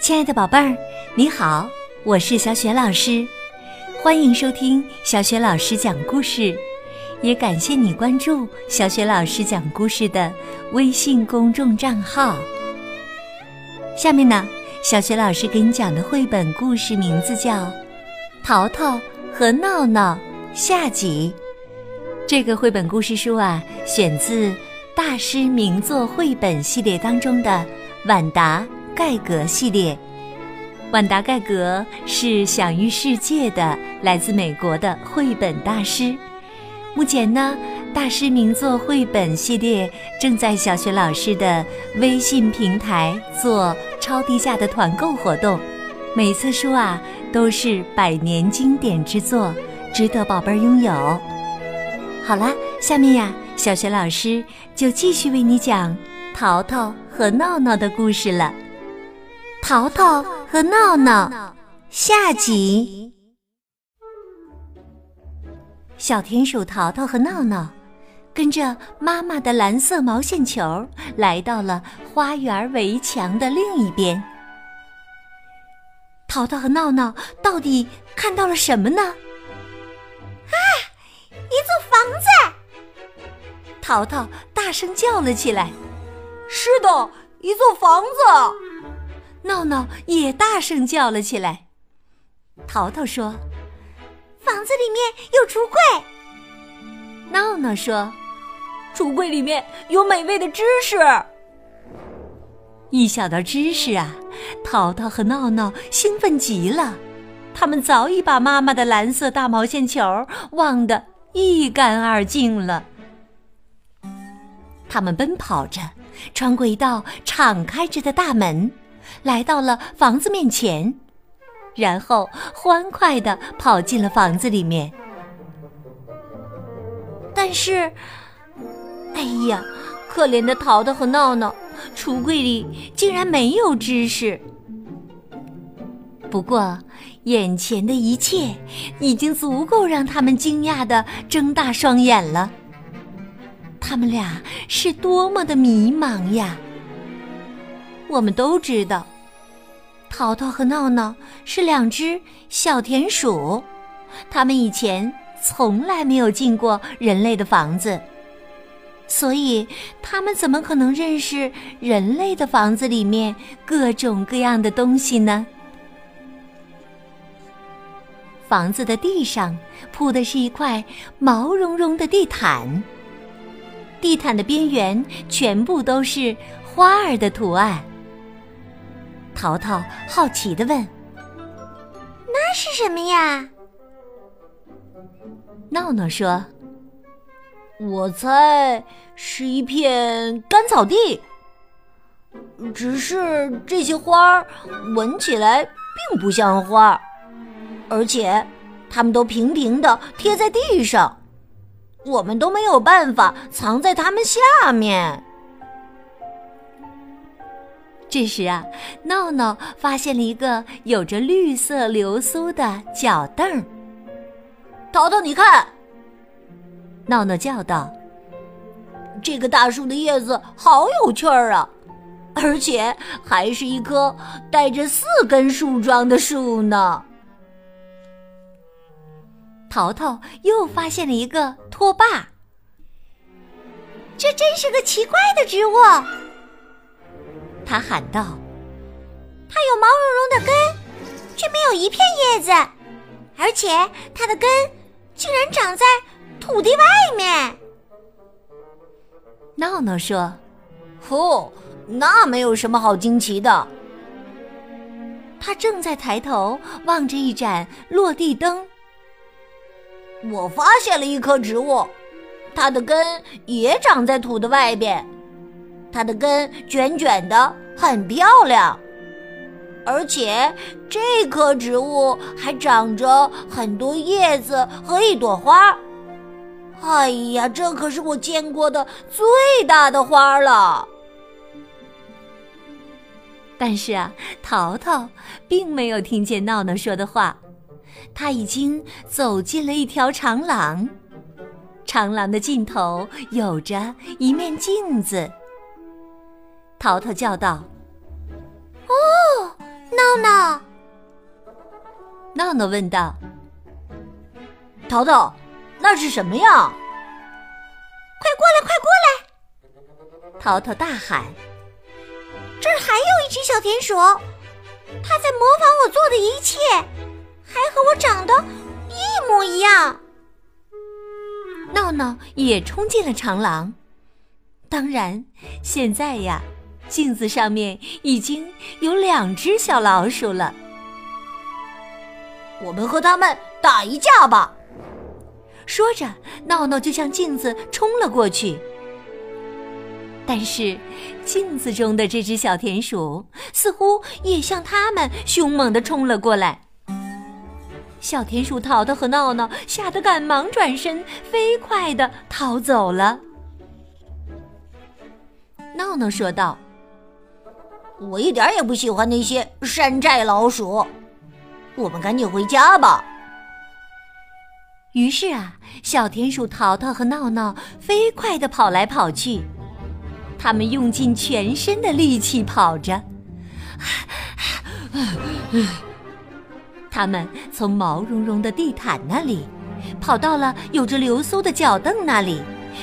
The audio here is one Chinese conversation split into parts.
亲爱的宝贝儿，你好，我是小雪老师，欢迎收听小雪老师讲故事，也感谢你关注小雪老师讲故事的微信公众账号。下面呢，小雪老师给你讲的绘本故事名字叫《淘淘和闹闹》下集。这个绘本故事书啊，选自大师名作绘本系列当中的晚达。盖格系列，万达盖格是享誉世界的来自美国的绘本大师。目前呢，大师名作绘本系列正在小学老师的微信平台做超低价的团购活动，每册书啊都是百年经典之作，值得宝贝儿拥有。好啦，下面呀，小学老师就继续为你讲淘淘和闹闹的故事了。淘淘和闹闹下集。小田鼠淘淘和闹闹跟着妈妈的蓝色毛线球来到了花园围墙的另一边。淘淘和闹闹到底看到了什么呢？啊！一座房子！淘淘大声叫了起来：“是的，一座房子！”闹闹也大声叫了起来。淘淘说：“房子里面有橱柜。”闹闹说：“橱柜里面有美味的芝士。”一想到芝士啊，淘淘和闹闹兴奋极了。他们早已把妈妈的蓝色大毛线球忘得一干二净了。他们奔跑着，穿过一道敞开着的大门。来到了房子面前，然后欢快地跑进了房子里面。但是，哎呀，可怜的淘淘和闹闹，橱柜里竟然没有芝士。不过，眼前的一切已经足够让他们惊讶的睁大双眼了。他们俩是多么的迷茫呀！我们都知道，淘淘和闹闹是两只小田鼠，它们以前从来没有进过人类的房子，所以它们怎么可能认识人类的房子里面各种各样的东西呢？房子的地上铺的是一块毛茸茸的地毯，地毯的边缘全部都是花儿的图案。淘淘好奇的问：“那是什么呀？”闹闹说：“我猜是一片干草地。只是这些花儿闻起来并不像花，而且它们都平平的贴在地上，我们都没有办法藏在它们下面。”这时啊，闹闹发现了一个有着绿色流苏的脚凳。淘淘，你看！闹闹叫道：“这个大树的叶子好有趣儿啊，而且还是一棵带着四根树桩的树呢。”淘淘又发现了一个拖把。这真是个奇怪的植物。他喊道：“它有毛茸茸的根，却没有一片叶子，而且它的根竟然长在土地外面。”闹闹说：“哦，那没有什么好惊奇的。”他正在抬头望着一盏落地灯。我发现了一棵植物，它的根也长在土的外边。它的根卷卷的，很漂亮，而且这棵植物还长着很多叶子和一朵花。哎呀，这可是我见过的最大的花了！但是啊，淘淘并没有听见闹闹说的话，他已经走进了一条长廊，长廊的尽头有着一面镜子。淘淘叫道：“哦，闹闹，闹闹问道：“淘淘，那是什么呀？快过来，快过来！”淘淘大喊：“这儿还有一只小田鼠，它在模仿我做的一切，还和我长得一模一样。”闹闹也冲进了长廊。当然，现在呀，镜子上面已经有两只小老鼠了。我们和他们打一架吧！说着，闹闹就向镜子冲了过去。但是，镜子中的这只小田鼠似乎也向他们凶猛地冲了过来。小田鼠淘淘和闹闹吓得赶忙转身，飞快地逃走了。闹闹说道：“我一点也不喜欢那些山寨老鼠，我们赶紧回家吧。”于是啊，小田鼠淘淘和闹闹飞快地跑来跑去，他们用尽全身的力气跑着。他们从毛茸茸的地毯那里，跑到了有着流苏的脚凳那里。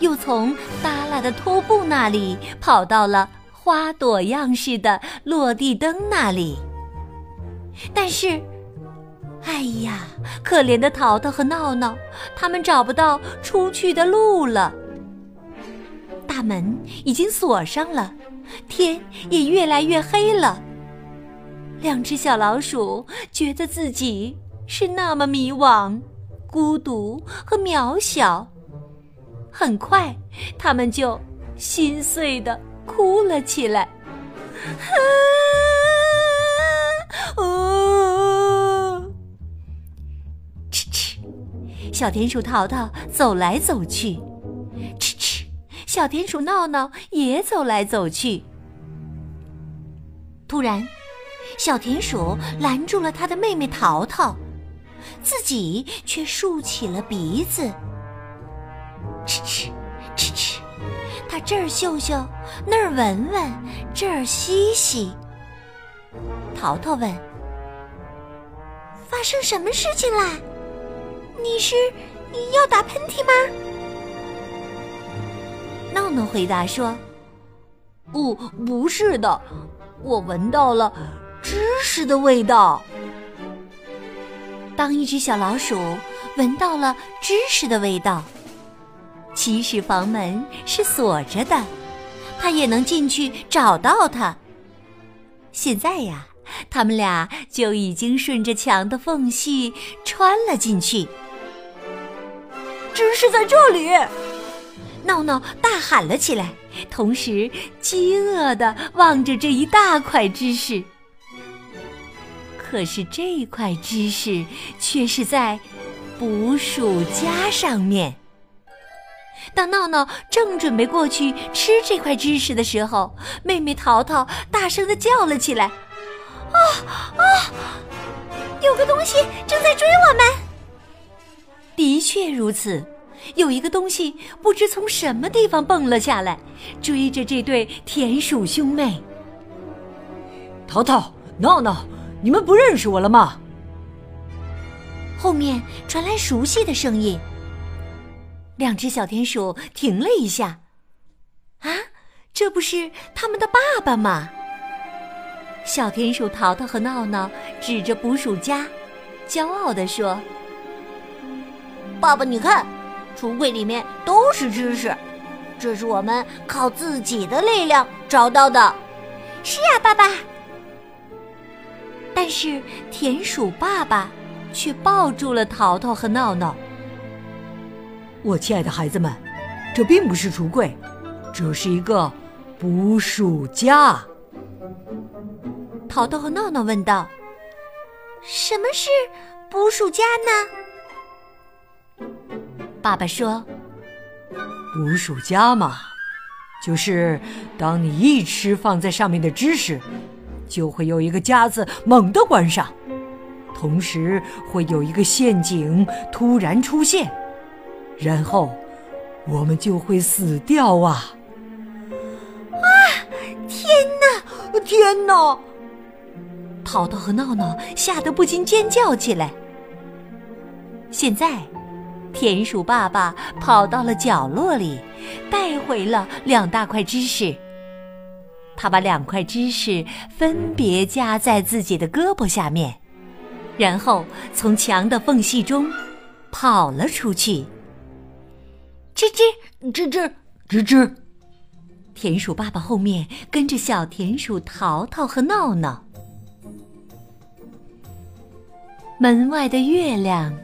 又从耷拉的拖布那里跑到了花朵样式的落地灯那里，但是，哎呀，可怜的淘淘和闹闹，他们找不到出去的路了。大门已经锁上了，天也越来越黑了。两只小老鼠觉得自己是那么迷惘、孤独和渺小。很快，他们就心碎的哭了起来。哧哧，小田鼠淘淘走来走去；哧哧，小田鼠闹闹也走来走去。突然，小田鼠拦住了他的妹妹淘淘，自己却竖起了鼻子。这儿嗅嗅，那儿闻闻，这儿吸吸。淘淘问：“发生什么事情啦？你是要打喷嚏吗？”闹闹回答说：“不，不是的，我闻到了知识的味道。”当一只小老鼠闻到了知识的味道。即使房门是锁着的，他也能进去找到它。现在呀，他们俩就已经顺着墙的缝隙穿了进去。芝士在这里！闹闹大喊了起来，同时饥饿的望着这一大块芝士。可是这块芝士却是在捕鼠夹上面。当闹闹正准备过去吃这块芝士的时候，妹妹淘淘大声的叫了起来：“啊啊！有个东西正在追我们！”的确如此，有一个东西不知从什么地方蹦了下来，追着这对田鼠兄妹。淘淘、闹闹，你们不认识我了吗？后面传来熟悉的声音。两只小田鼠停了一下，啊，这不是他们的爸爸吗？小田鼠淘淘和闹闹指着捕鼠夹，骄傲地说：“爸爸，你看，橱柜里面都是知识，这是我们靠自己的力量找到的。”是呀，爸爸。但是田鼠爸爸却抱住了淘淘和闹闹。我亲爱的孩子们，这并不是橱柜，这是一个捕鼠夹。淘淘和闹闹问道：“什么是捕鼠夹呢？”爸爸说：“捕鼠夹嘛，就是当你一吃放在上面的芝士，就会有一个夹子猛地关上，同时会有一个陷阱突然出现。”然后，我们就会死掉啊！啊！天哪！天哪！淘淘和闹闹吓得不禁尖叫起来。现在，田鼠爸爸跑到了角落里，带回了两大块芝士。他把两块芝士分别夹在自己的胳膊下面，然后从墙的缝隙中跑了出去。吱吱吱吱吱吱，田鼠爸爸后面跟着小田鼠淘淘和闹闹。门外的月亮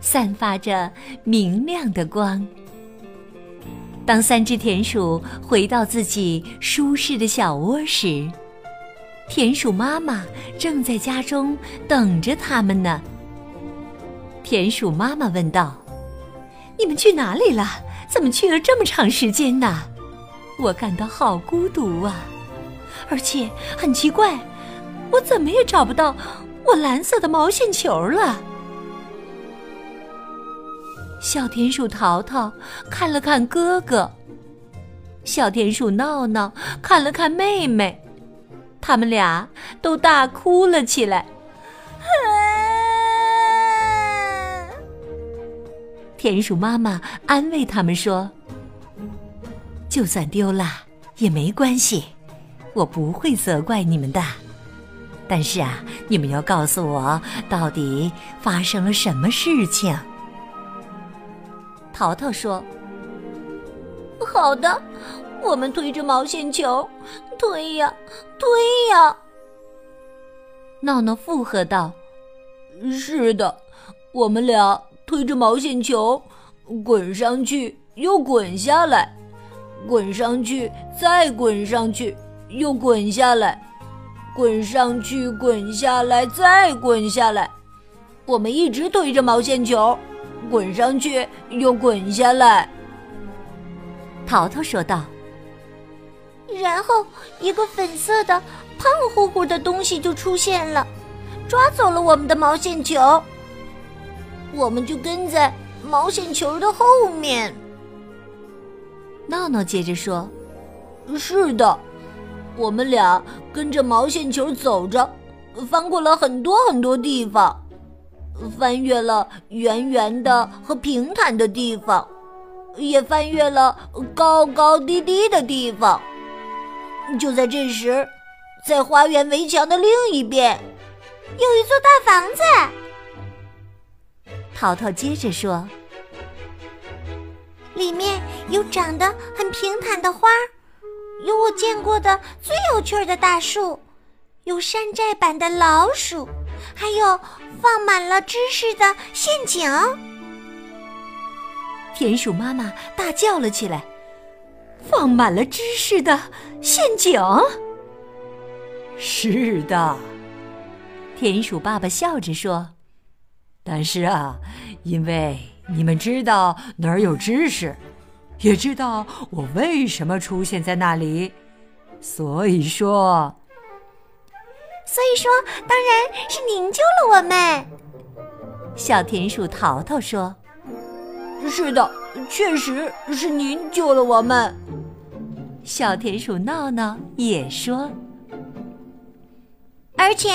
散发着明亮的光。当三只田鼠回到自己舒适的小窝时，田鼠妈妈正在家中等着它们呢。田鼠妈妈问道：“你们去哪里了？怎么去了这么长时间呢？我感到好孤独啊！而且很奇怪，我怎么也找不到我蓝色的毛线球了。”小田鼠淘淘看了看哥哥，小田鼠闹闹看了看妹妹，他们俩都大哭了起来。田鼠妈妈安慰他们说：“就算丢了也没关系，我不会责怪你们的。但是啊，你们要告诉我到底发生了什么事情。”淘淘说：“好的，我们推着毛线球，推呀推呀。”闹闹附和道：“是的，我们俩推着毛线球，滚上去又滚下来，滚上去再滚上去又滚下来，滚上去滚下来再滚下来，我们一直推着毛线球。”滚上去又滚下来，淘淘说道。然后一个粉色的胖乎乎的东西就出现了，抓走了我们的毛线球。我们就跟在毛线球的后面。闹闹接着说：“是的，我们俩跟着毛线球走着，翻过了很多很多地方。”翻越了圆圆的和平坦的地方，也翻越了高高低低的地方。就在这时，在花园围墙的另一边，有一座大房子。淘淘接着说：“里面有长得很平坦的花，有我见过的最有趣的大树，有山寨版的老鼠，还有……”放满了芝士的陷阱，田鼠妈妈大叫了起来：“放满了芝士的陷阱！”是的，田鼠爸爸笑着说：“但是啊，因为你们知道哪儿有知识，也知道我为什么出现在那里，所以说。”所以说，当然是您救了我们。小田鼠淘淘说：“是的，确实是您救了我们。”小田鼠闹闹也说：“而且，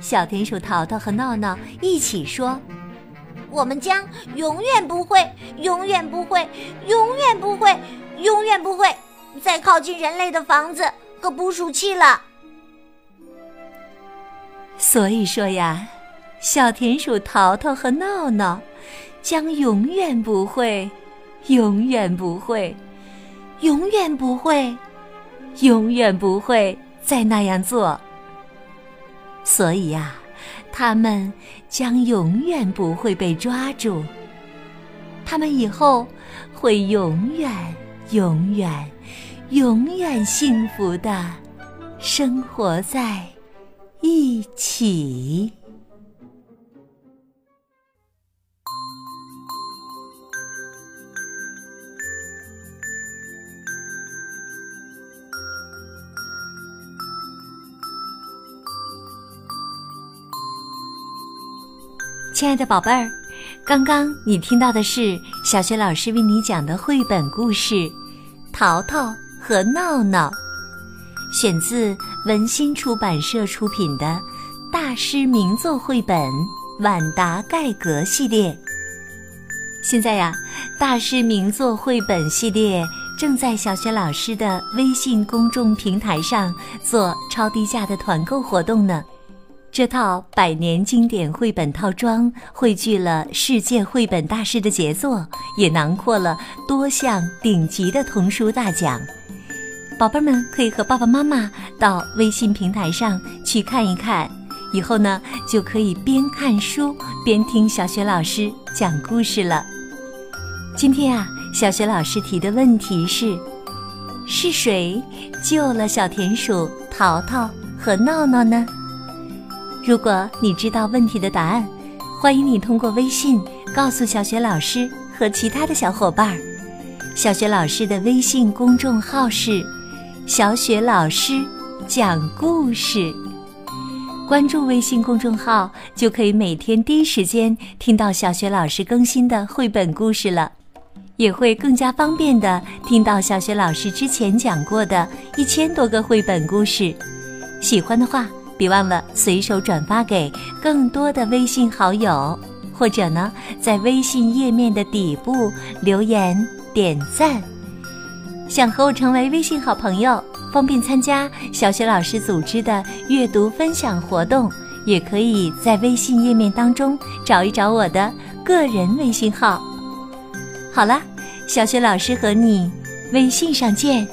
小田鼠淘淘和闹闹一起说，我们将永远不会，永远不会，永远不会，永远不会再靠近人类的房子和捕鼠器了。”所以说呀，小田鼠淘淘和闹闹将永远不会，永远不会，永远不会，永远不会再那样做。所以呀，他们将永远不会被抓住。他们以后会永远、永远、永远幸福的生活在。一起。亲爱的宝贝儿，刚刚你听到的是小学老师为你讲的绘本故事《淘淘和闹闹》，选自。文心出版社出品的大师名作绘本《晚达盖格》系列。现在呀，大师名作绘本系列正在小学老师的微信公众平台上做超低价的团购活动呢。这套百年经典绘本套装汇聚了世界绘本大师的杰作，也囊括了多项顶级的童书大奖。宝贝们可以和爸爸妈妈到微信平台上去看一看，以后呢就可以边看书边听小雪老师讲故事了。今天啊，小雪老师提的问题是：是谁救了小田鼠淘淘和闹闹呢？如果你知道问题的答案，欢迎你通过微信告诉小雪老师和其他的小伙伴。小雪老师的微信公众号是“小雪老师讲故事”，关注微信公众号就可以每天第一时间听到小雪老师更新的绘本故事了。也会更加方便的听到小雪老师之前讲过的一千多个绘本故事。喜欢的话，别忘了随手转发给更多的微信好友，或者呢，在微信页面的底部留言点赞。想和我成为微信好朋友，方便参加小雪老师组织的阅读分享活动，也可以在微信页面当中找一找我的个人微信号。好了，小雪老师和你微信上见。